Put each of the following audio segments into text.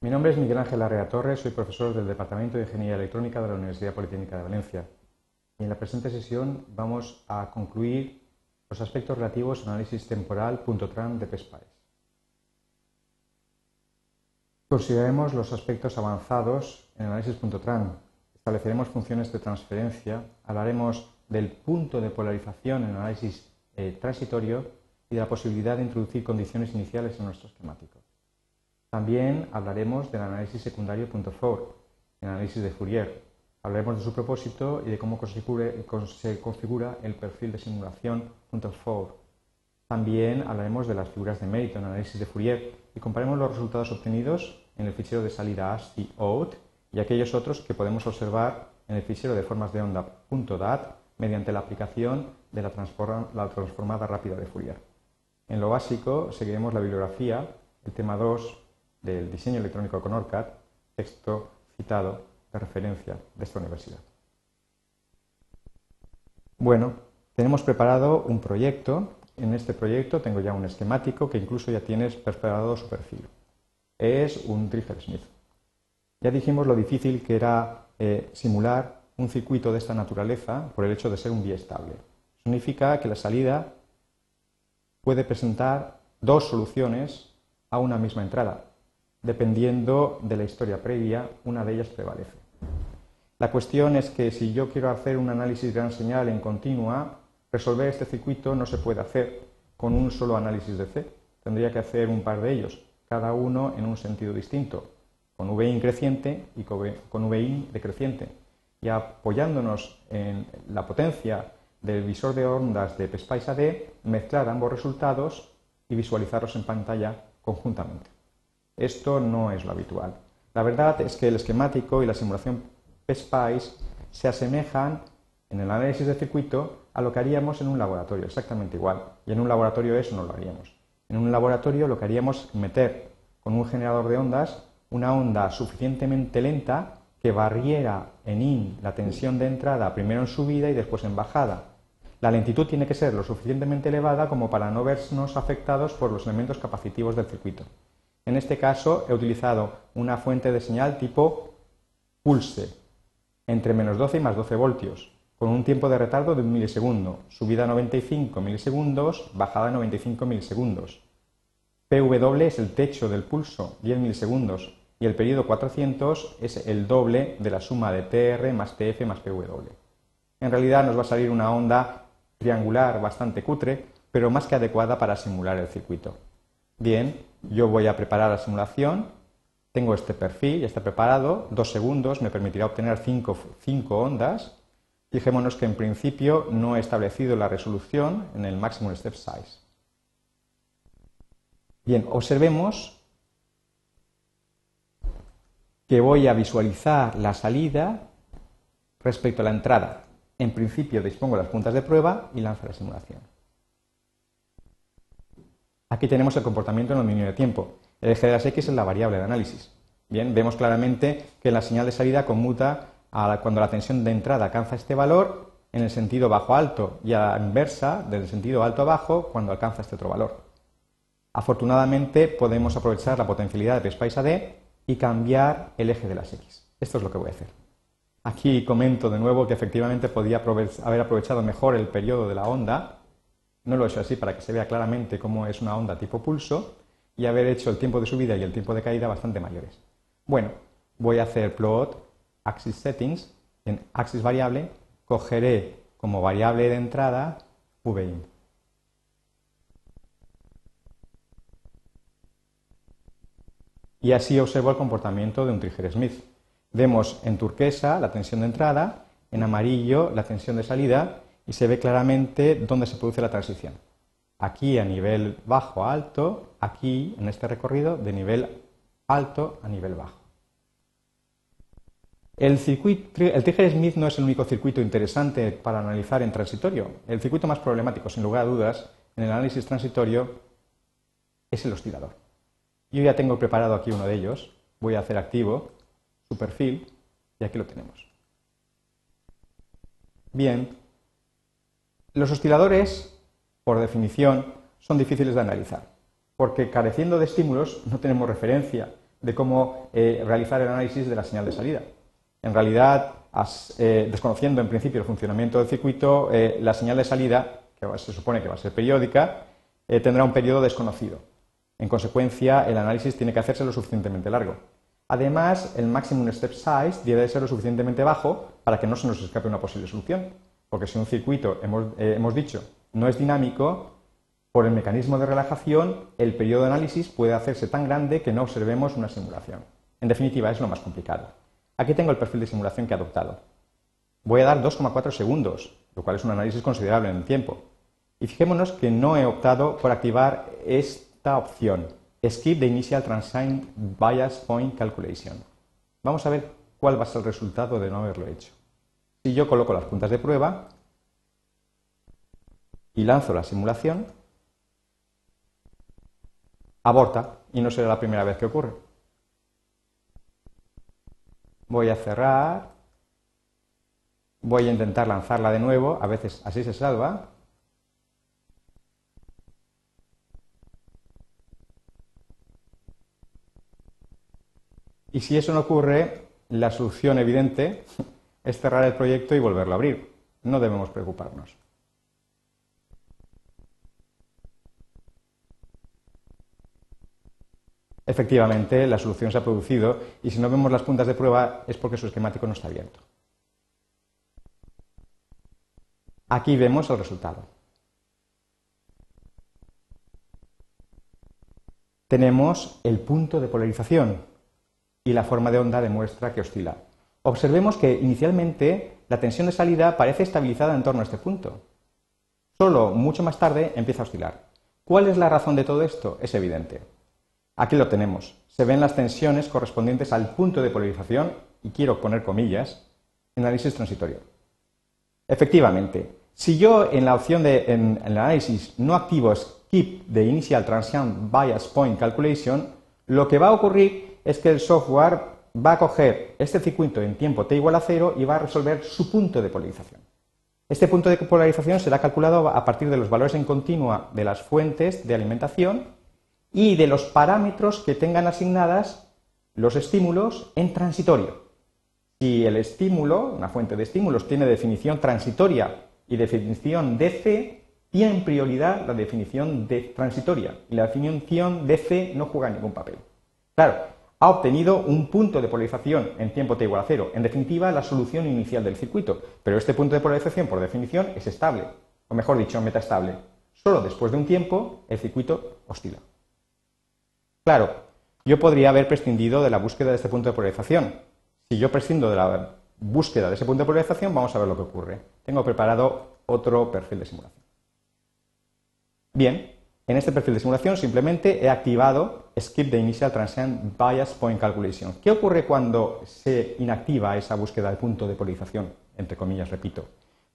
Mi nombre es Miguel Ángel Arrea Torres, soy profesor del Departamento de Ingeniería Electrónica de la Universidad Politécnica de Valencia. Y en la presente sesión vamos a concluir los aspectos relativos al análisis temporal .tran de PSPICE. Consideremos los aspectos avanzados en el análisis. Estableceremos funciones de transferencia, hablaremos del punto de polarización en el análisis eh, transitorio y de la posibilidad de introducir condiciones iniciales en nuestro esquemático. También hablaremos del análisis secundario .4, el análisis de Fourier. Hablaremos de su propósito y de cómo se configura el perfil de simulación .4. También hablaremos de las figuras de mérito en análisis de Fourier y comparemos los resultados obtenidos en el fichero de salida ASCII OUT y aquellos otros que podemos observar en el fichero de formas de onda .dat mediante la aplicación de la, la transformada rápida de Fourier. En lo básico seguiremos la bibliografía, el tema 2, del diseño electrónico con ORCAD, texto citado de referencia de esta universidad. Bueno, tenemos preparado un proyecto. En este proyecto tengo ya un esquemático que incluso ya tienes preparado su perfil. Es un Trigger Smith. Ya dijimos lo difícil que era eh, simular un circuito de esta naturaleza por el hecho de ser un estable. Significa que la salida puede presentar dos soluciones a una misma entrada, dependiendo de la historia previa, una de ellas prevalece. La cuestión es que si yo quiero hacer un análisis de gran señal en continua, resolver este circuito no se puede hacer con un solo análisis de C. Tendría que hacer un par de ellos, cada uno en un sentido distinto, con VIN creciente y con VIN decreciente. Y apoyándonos en la potencia del visor de ondas de PSPICE AD, mezclar ambos resultados y visualizarlos en pantalla conjuntamente. Esto no es lo habitual. La verdad es que el esquemático y la simulación PSPICE se asemejan en el análisis de circuito a lo que haríamos en un laboratorio, exactamente igual. Y en un laboratorio eso no lo haríamos. En un laboratorio lo que haríamos es meter con un generador de ondas una onda suficientemente lenta que barriera en IN la tensión de entrada primero en subida y después en bajada. La lentitud tiene que ser lo suficientemente elevada como para no vernos afectados por los elementos capacitivos del circuito. En este caso he utilizado una fuente de señal tipo pulse, entre menos 12 y más 12 voltios, con un tiempo de retardo de un milisegundo, subida a 95 milisegundos, bajada a 95 milisegundos. PW es el techo del pulso, 10 milisegundos, y el periodo 400 es el doble de la suma de TR más TF más PW. En realidad nos va a salir una onda triangular bastante cutre, pero más que adecuada para simular el circuito. Bien, yo voy a preparar la simulación, tengo este perfil, ya está preparado, dos segundos me permitirá obtener cinco, ondas. Fijémonos que en principio no he establecido la resolución en el maximum step size. Bien, observemos que voy a visualizar la salida respecto a la entrada. En principio dispongo las puntas de prueba y lanzo la simulación. Aquí tenemos el comportamiento en el dominio de tiempo. El eje de las X es la variable de análisis. Bien, vemos claramente que la señal de salida conmuta cuando la tensión de entrada alcanza este valor en el sentido bajo-alto y a la inversa del sentido alto-bajo cuando alcanza este otro valor. Afortunadamente podemos aprovechar la potencialidad de PSPICE AD y cambiar el eje de las X. Esto es lo que voy a hacer. Aquí comento de nuevo que efectivamente podía haber aprovechado mejor el periodo de la onda no lo he hecho así para que se vea claramente cómo es una onda tipo pulso y haber hecho el tiempo de subida y el tiempo de caída bastante mayores. Bueno, voy a hacer plot axis settings en axis variable, cogeré como variable de entrada VIN. Y así observo el comportamiento de un trigger Smith. Vemos en turquesa la tensión de entrada, en amarillo la tensión de salida y se ve claramente dónde se produce la transición. Aquí a nivel bajo a alto, aquí en este recorrido de nivel alto a nivel bajo. El, circuito, el Smith no es el único circuito interesante para analizar en transitorio. El circuito más problemático, sin lugar a dudas, en el análisis transitorio es el oscilador. Yo ya tengo preparado aquí uno de ellos. Voy a hacer activo su perfil y aquí lo tenemos. Bien, los osciladores, por definición, son difíciles de analizar, porque careciendo de estímulos no tenemos referencia, de cómo eh, realizar el análisis de la señal de salida. En realidad, eh, desconociendo en principio el funcionamiento del circuito, eh, la señal de salida, que se supone que va a ser periódica, tendrá un periodo desconocido. En consecuencia, el análisis tiene que hacerse lo suficientemente largo. Además, el maximum step size debe ser lo suficientemente bajo para que no se nos escape una posible solución. Porque si un circuito, hemos dicho, no es dinámico, por el mecanismo de relajación, el periodo de análisis puede hacerse tan grande que no observemos una simulación. En definitiva, es lo más complicado. Aquí tengo el perfil de simulación que he adoptado. Voy a dar 2,4 segundos, lo cual es un análisis considerable en el tiempo. Y fijémonos que no he optado por activar esta opción, Skip the Initial Transient Bias Point Calculation. Vamos a ver cuál va a ser el resultado de no haberlo hecho. Si yo coloco las puntas de prueba y lanzo la simulación, aborta y no será la primera vez que ocurre. Voy a cerrar, voy a intentar lanzarla de nuevo, a veces así se salva. Y si eso no ocurre, la solución evidente es cerrar el proyecto y volverlo a abrir. No debemos preocuparnos. Efectivamente, la solución se ha producido y si no vemos las puntas de prueba es porque su esquemático no está abierto. Aquí vemos el resultado. Tenemos el punto de polarización y la forma de onda demuestra que oscila. Observemos que inicialmente la tensión de salida parece estabilizada en torno a este punto. Solo mucho más tarde empieza a oscilar. ¿Cuál es la razón de todo esto? Es evidente. Aquí lo tenemos. Se ven las tensiones correspondientes al punto de polarización, y quiero poner comillas, en análisis transitorio. Efectivamente, si yo en la opción de en, el análisis no activo Skip the Initial Transient Bias Point Calculation, lo que va a ocurrir es que el software va a coger este circuito en tiempo t igual a cero y va a resolver su punto de polarización. Este punto de polarización será calculado a partir de los valores en continua de las fuentes de alimentación y de los parámetros que tengan asignadas los estímulos en transitorio. Si el estímulo, una fuente de estímulos, tiene definición transitoria y definición DC, tiene prioridad la definición de transitoria y la definición DC no juega ningún papel. Claro, ha obtenido un punto de polarización en tiempo t igual a cero, en definitiva la solución inicial del circuito, pero este punto de polarización por definición es estable, o mejor dicho, metaestable. Solo después de un tiempo el circuito oscila. Claro, yo podría haber prescindido de la búsqueda de este punto de polarización. Si yo prescindo de la búsqueda de ese punto de polarización, vamos a ver lo que ocurre. Tengo preparado otro perfil de simulación. Bien, en este perfil de simulación simplemente he activado Skip the Initial Transient Bias Point Calculation. ¿Qué ocurre cuando se inactiva esa búsqueda de punto de polarización? Entre comillas, repito.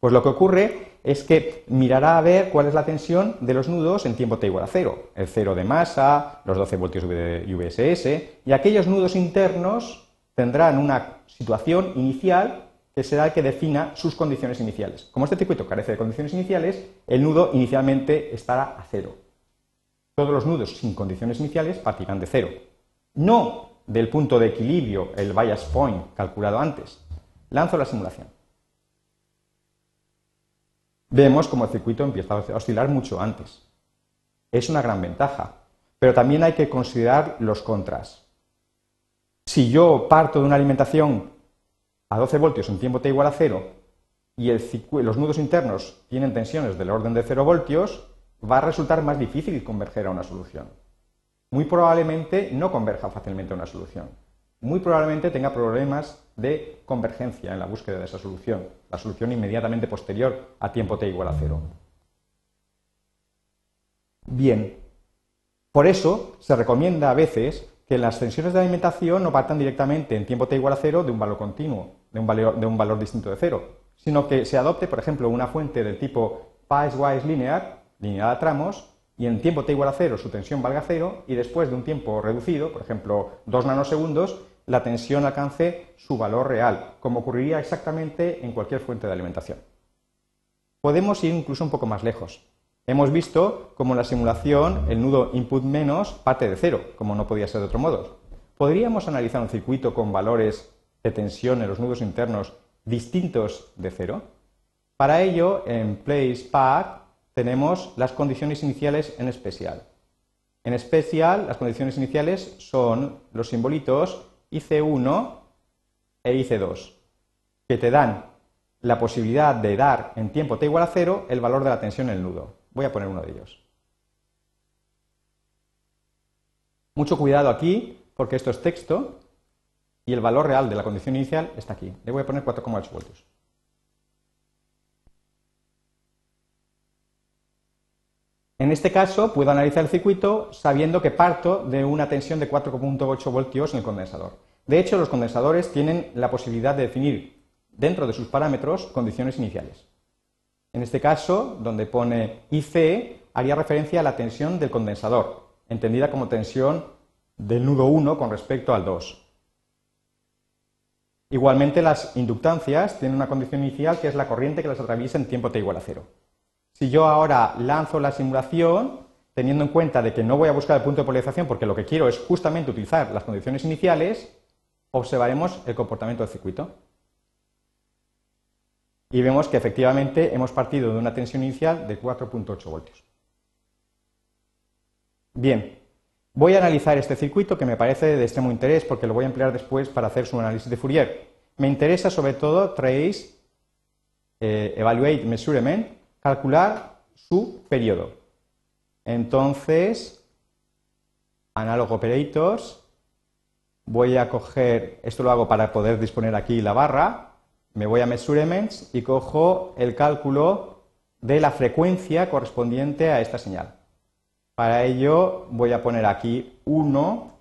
Pues lo que ocurre es que mirará a ver cuál es la tensión de los nudos en tiempo t igual a cero. El cero de masa, los 12 voltios de VSS, y aquellos nudos internos tendrán una situación inicial que será el que defina sus condiciones iniciales. Como este circuito carece de condiciones iniciales, el nudo inicialmente estará a cero. Todos los nudos sin condiciones iniciales partirán de cero. No del punto de equilibrio, el bias point calculado antes. Lanzo la simulación vemos como el circuito empieza a oscilar mucho antes. Es una gran ventaja, pero también hay que considerar los contras. Si yo parto de una alimentación a 12 voltios en tiempo t igual a cero y los nudos internos tienen tensiones del orden de 0 voltios, va a resultar más difícil converger a una solución. Muy probablemente no converja fácilmente a una solución muy probablemente tenga problemas de convergencia en la búsqueda de esa solución, la solución inmediatamente posterior a tiempo t igual a cero. Bien, por eso se recomienda a veces que las tensiones de alimentación no partan directamente en tiempo t igual a cero de un valor continuo, de un valor, de un valor distinto de cero, sino que se adopte, por ejemplo, una fuente del tipo piecewise linear, lineal a tramos, y en tiempo t igual a cero su tensión valga cero, y después de un tiempo reducido, por ejemplo, 2 nanosegundos, la tensión alcance su valor real, como ocurriría exactamente en cualquier fuente de alimentación. Podemos ir incluso un poco más lejos. Hemos visto cómo en la simulación el nudo input menos parte de cero, como no podía ser de otro modo. ¿podríamos analizar un circuito con valores de tensión en los nudos internos distintos de cero? Para ello, en Place Path tenemos las condiciones iniciales en especial. En especial, las condiciones iniciales son los simbolitos IC1 e IC2, que te dan la posibilidad de dar en tiempo t igual a cero el valor de la tensión en el nudo. Voy a poner uno de ellos. Mucho cuidado aquí, porque esto es texto y el valor real de la condición inicial está aquí. Le voy a poner 4,8 voltios. En este caso, puedo analizar el circuito sabiendo que parto de una tensión de 4.8 voltios en el condensador. De hecho, los condensadores tienen la posibilidad de definir dentro de sus parámetros condiciones iniciales. En este caso, donde pone IC, haría referencia a la tensión del condensador, entendida como tensión del nudo 1 con respecto al 2. Igualmente, las inductancias tienen una condición inicial que es la corriente que las atraviesa en tiempo t igual a 0. Si yo ahora lanzo la simulación, teniendo en cuenta de que no voy a buscar el punto de polarización porque lo que quiero es justamente utilizar las condiciones iniciales, observaremos el comportamiento del circuito. Y vemos que efectivamente hemos partido de una tensión inicial de 4.8 voltios. Bien, voy a analizar este circuito que me parece de extremo interés porque lo voy a emplear después para hacer su análisis de Fourier. Me interesa sobre todo trace, eh, evaluate measurement, calcular su periodo. Entonces, análogo operators, voy a coger, esto lo hago para poder disponer aquí la barra, me voy a measurements y cojo el cálculo de la frecuencia correspondiente a esta señal. Para ello voy a poner aquí 1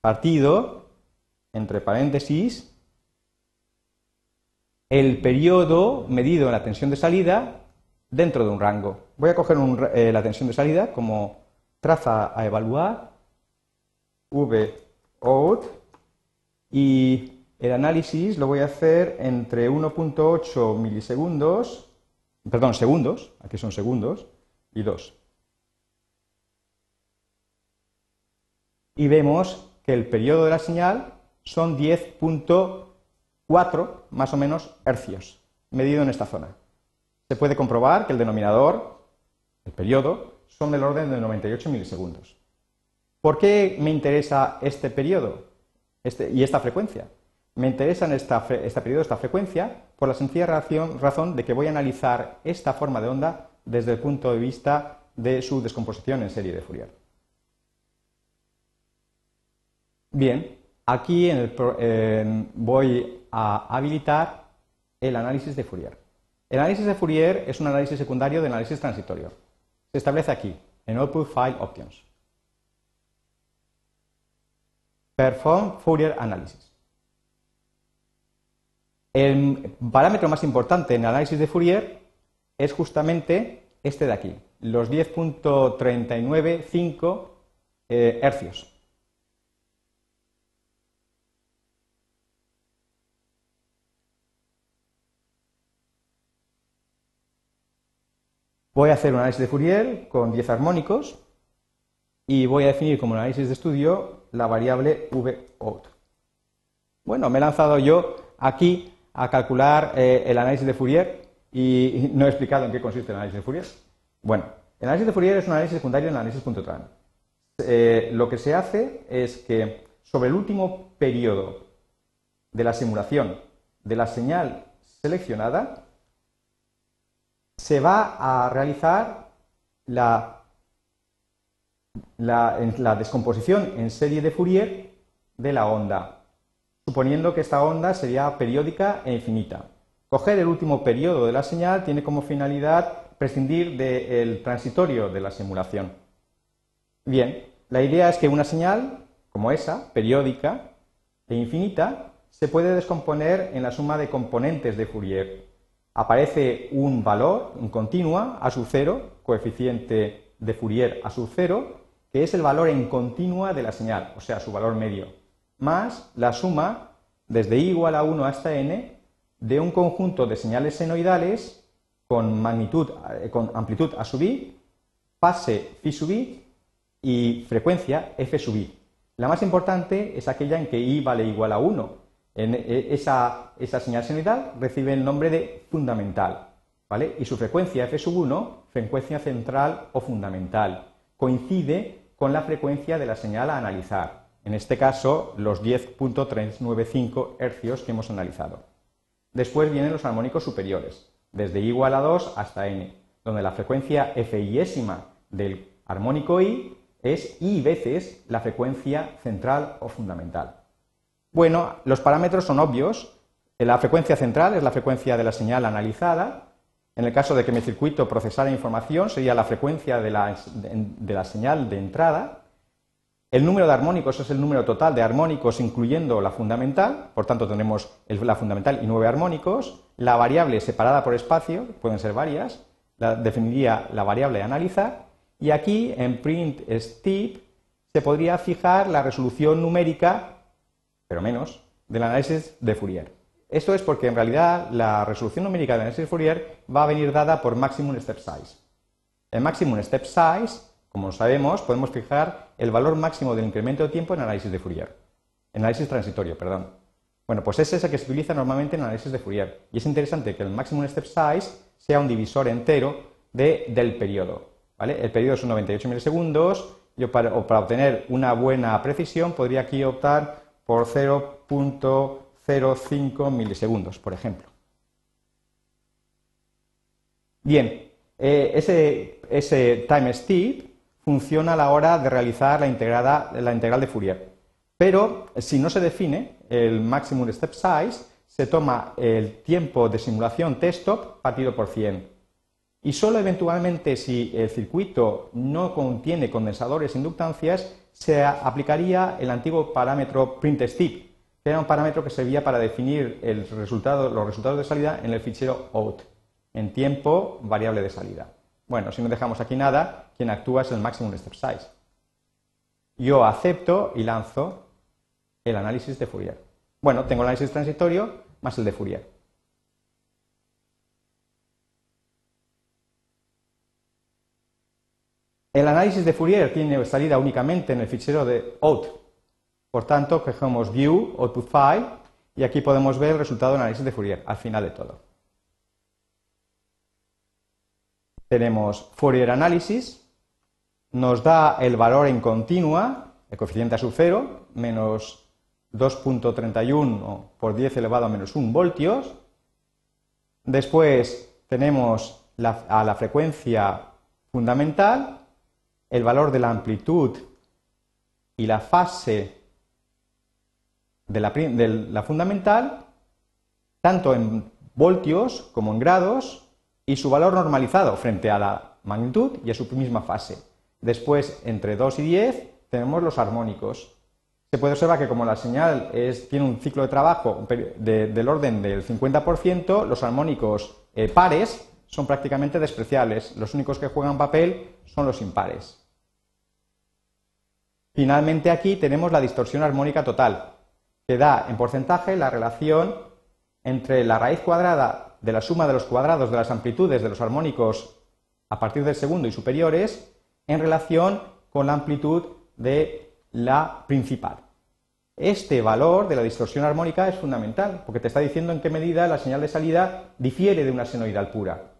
partido entre paréntesis el periodo medido en la tensión de salida dentro de un rango. Voy a coger eh, la tensión de salida como traza a evaluar, V out, y el análisis lo voy a hacer entre 1.8 milisegundos, perdón, segundos, aquí son segundos, y 2. Y vemos que el periodo de la señal son 10.1 4 más o menos hercios, medido en esta zona. Se puede comprobar que el denominador, el periodo, son del orden de 98 milisegundos. ¿Por qué me interesa este periodo este, y esta frecuencia? Me interesa en esta, este periodo, esta frecuencia, por la sencilla razón de que voy a analizar esta forma de onda desde el punto de vista de su descomposición en serie de Fourier. Bien, aquí en el, voy a habilitar el análisis de Fourier. El análisis de Fourier es un análisis secundario de análisis transitorio. Se establece aquí, en Output File Options. Perform Fourier Analysis. El parámetro más importante en el análisis de Fourier es justamente este de aquí, los 10.395 eh, hercios. Voy a hacer un análisis de Fourier con 10 armónicos y voy a definir como análisis de estudio la variable vout. Bueno, me he lanzado yo aquí a calcular eh, el análisis de Fourier y no he explicado en qué consiste el análisis de Fourier. Bueno, el análisis de Fourier es un análisis secundario en análisis.tran. Eh, lo que se hace es que sobre el último periodo de la simulación de la señal seleccionada, se va a realizar la, descomposición en serie de Fourier de la onda, suponiendo que esta onda sería periódica e infinita. Coger el último periodo de la señal tiene como finalidad prescindir del transitorio de la simulación. Bien, la idea es que una señal como esa, periódica e infinita, se puede descomponer en la suma de componentes de Fourier aparece un valor, un continua, a su cero, coeficiente de Fourier a su cero, que es el valor en continua de la señal, o sea, su valor medio, más la suma desde i igual a 1 hasta n de un conjunto de señales senoidales con magnitud, eh, con amplitud a sub i, fase phi sub i y frecuencia f sub i. La más importante es aquella en que i vale igual a 1. En e, esa, señal senoidal recibe el nombre de fundamental, ¿vale? Y su frecuencia f sub 1, frecuencia central o fundamental, coincide con la frecuencia de la señal a analizar. En este caso, los 10.395 hercios que hemos analizado. Después vienen los armónicos superiores, desde i igual a 2 hasta n, donde la frecuencia fiésima del armónico i es i veces la frecuencia central o fundamental. Bueno, los parámetros son obvios. La frecuencia central es la frecuencia de la señal analizada. En el caso de que mi circuito procesara información, sería la frecuencia de la, de la señal de entrada. El número de armónicos es el número total de armónicos incluyendo la fundamental, por tanto tenemos la fundamental y nueve armónicos. La variable separada por espacio, pueden ser varias, definiría la variable a analizar y aquí, en print steep, se podría fijar la resolución numérica, pero menos, del análisis de Fourier. Esto es porque en realidad la resolución numérica del análisis de Fourier va a venir dada por maximum step size. El maximum step size, como sabemos, podemos fijar el valor máximo del incremento de tiempo en análisis de Fourier. Análisis transitorio, perdón. Bueno, pues ese es el que se utiliza normalmente en análisis de Fourier. Y es interesante que el maximum step size sea un divisor entero del periodo. El periodo son 98 milisegundos. Yo para, obtener una buena precisión podría aquí optar por 0.05 milisegundos, por ejemplo. Bien, eh, ese, time steep funciona a la hora de realizar la, la integral de Fourier. Pero si no se define el maximum step size, se toma el tiempo de simulación t-stop partido por 100 y solo eventualmente si el circuito no contiene condensadores e inductancias, se aplicaría el antiguo parámetro printStep, que era un parámetro que servía para definir los resultados de salida en el fichero out, en tiempo variable de salida. Bueno, si no dejamos aquí nada, quien actúa es el maximum step size. Yo acepto y lanzo el análisis de Fourier. Bueno, tengo el análisis transitorio más el de Fourier. El análisis de Fourier tiene salida únicamente en el fichero de out. Por tanto, cogemos View, Output File, y aquí podemos ver el resultado del análisis de Fourier al final de todo. Tenemos Fourier Analysis, nos da el valor en continua, el coeficiente a sub 0, menos 2.31 por 10 elevado a menos 1 voltios. Después tenemos a la frecuencia fundamental el valor de la amplitud y la fase de la, fundamental, tanto en voltios como en grados, y su valor normalizado frente a la magnitud y a su misma fase. Después, entre 2 y 10, tenemos los armónicos. Se puede observar que como la señal tiene un ciclo de trabajo del orden del 50%, los armónicos eh, pares son prácticamente despreciables. Los únicos que juegan papel son los impares. Finalmente aquí tenemos la distorsión armónica total, que da en porcentaje la relación entre la raíz cuadrada de la suma de los cuadrados de las amplitudes de los armónicos a partir del segundo y superiores en relación con la amplitud de la principal. Este valor de la distorsión armónica es fundamental porque te está diciendo en qué medida la señal de salida difiere de una senoidal pura.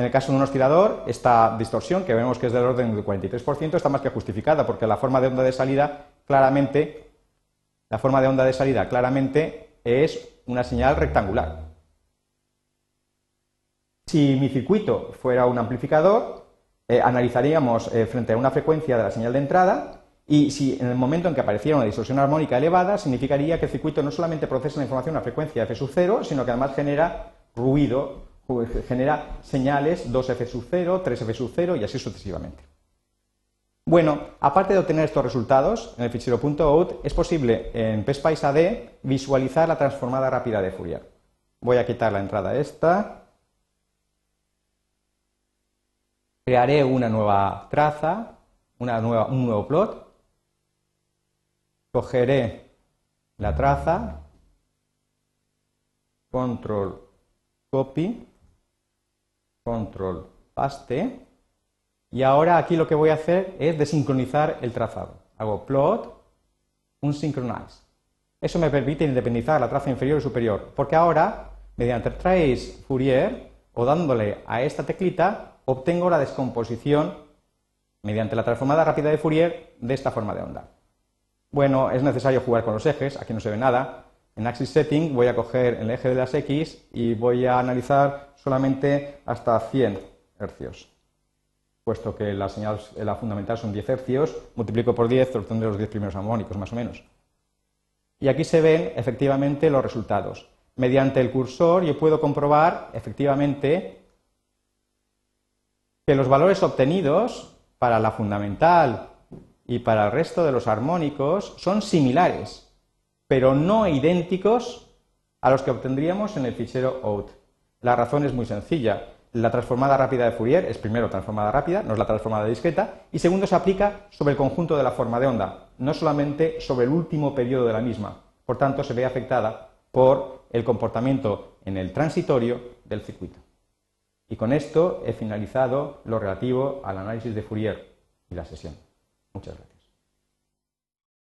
En el caso de un oscilador, esta distorsión, que vemos que es del orden del 43%, está más que justificada, porque la forma de onda de salida claramente, la forma de onda de salida claramente es una señal rectangular. Si mi circuito fuera un amplificador, eh, analizaríamos eh, frente a una frecuencia de la señal de entrada y si en el momento en que apareciera una distorsión armónica elevada, significaría que el circuito no solamente procesa la información a frecuencia f sub 0, sino que además genera ruido genera señales 2f sub 0, 3f sub 0 y así sucesivamente. Bueno, aparte de obtener estos resultados en el fichero .out, es posible en PSPICE AD visualizar la transformada rápida de Fourier. Voy a quitar la entrada esta. Crearé una nueva traza, una nueva, un nuevo plot. Cogeré la traza, control copy, control paste y ahora aquí lo que voy a hacer es desincronizar el trazado. Hago plot un synchronize. Eso me permite independizar la traza inferior y superior, porque ahora, mediante trace Fourier o dándole a esta teclita, obtengo la descomposición mediante la transformada rápida de Fourier de esta forma de onda. Bueno, es necesario jugar con los ejes, aquí no se ve nada. En Axis Setting voy a coger el eje de las X y voy a analizar solamente hasta 100 hercios. Puesto que la señal, la fundamental son 10 hercios, multiplico por 10, obtendré los 10 primeros armónicos, más o menos. Y aquí se ven efectivamente los resultados. Mediante el cursor yo puedo comprobar efectivamente que los valores obtenidos para la fundamental y para el resto de los armónicos son similares, pero no idénticos a los que obtendríamos en el fichero out. La razón es muy sencilla. La transformada rápida de Fourier es primero transformada rápida, no es la transformada discreta, y segundo se aplica sobre el conjunto de la forma de onda, no solamente sobre el último periodo de la misma. Por tanto, se ve afectada por el comportamiento en el transitorio del circuito. Y con esto he finalizado lo relativo al análisis de Fourier y la sesión. Muchas gracias.